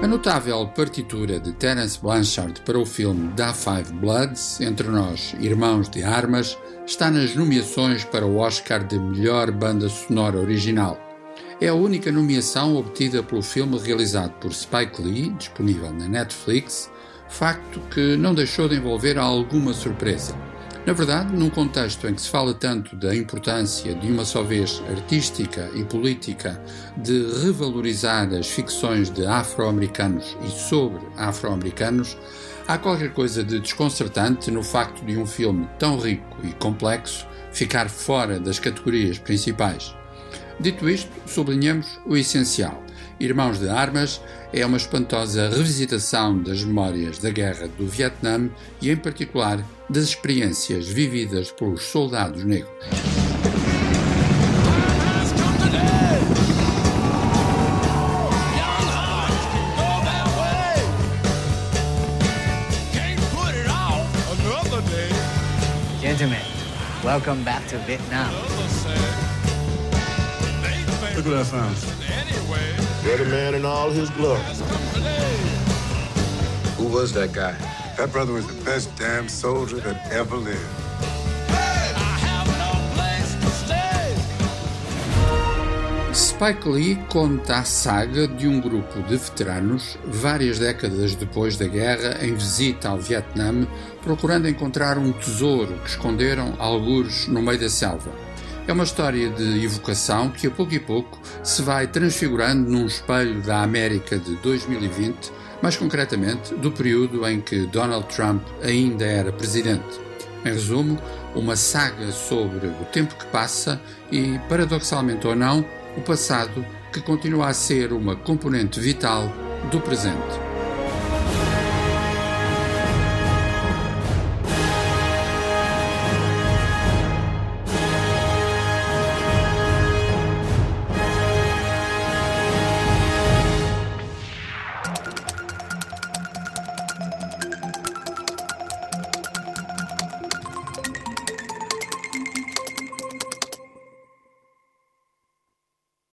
A notável partitura de Terence Blanchard para o filme Da Five Bloods, Entre Nós, Irmãos de Armas, está nas nomeações para o Oscar de Melhor Banda Sonora Original. É a única nomeação obtida pelo filme realizado por Spike Lee, disponível na Netflix, facto que não deixou de envolver alguma surpresa. Na verdade, num contexto em que se fala tanto da importância de uma só vez artística e política de revalorizar as ficções de afro-americanos e sobre afro-americanos, há qualquer coisa de desconcertante no facto de um filme tão rico e complexo ficar fora das categorias principais. Dito isto, sublinhamos o essencial. Irmãos de Armas é uma espantosa revisitação das memórias da Guerra do Vietnã e, em particular, das experiências vividas pelos soldados negros. Gentlemen, welcome back to Vietnam. Look what I found. Dirty man in all his glory. Who was that guy? That brother was the best damn soldier that ever lived. Spike Lee conta a saga de um grupo de veteranos, várias décadas depois da guerra, em visita ao Vietnã, procurando encontrar um tesouro que esconderam algures no meio da selva. É uma história de evocação que, a pouco e pouco, se vai transfigurando num espelho da América de 2020, mais concretamente do período em que Donald Trump ainda era presidente. Em resumo, uma saga sobre o tempo que passa e, paradoxalmente ou não, o passado que continua a ser uma componente vital do presente.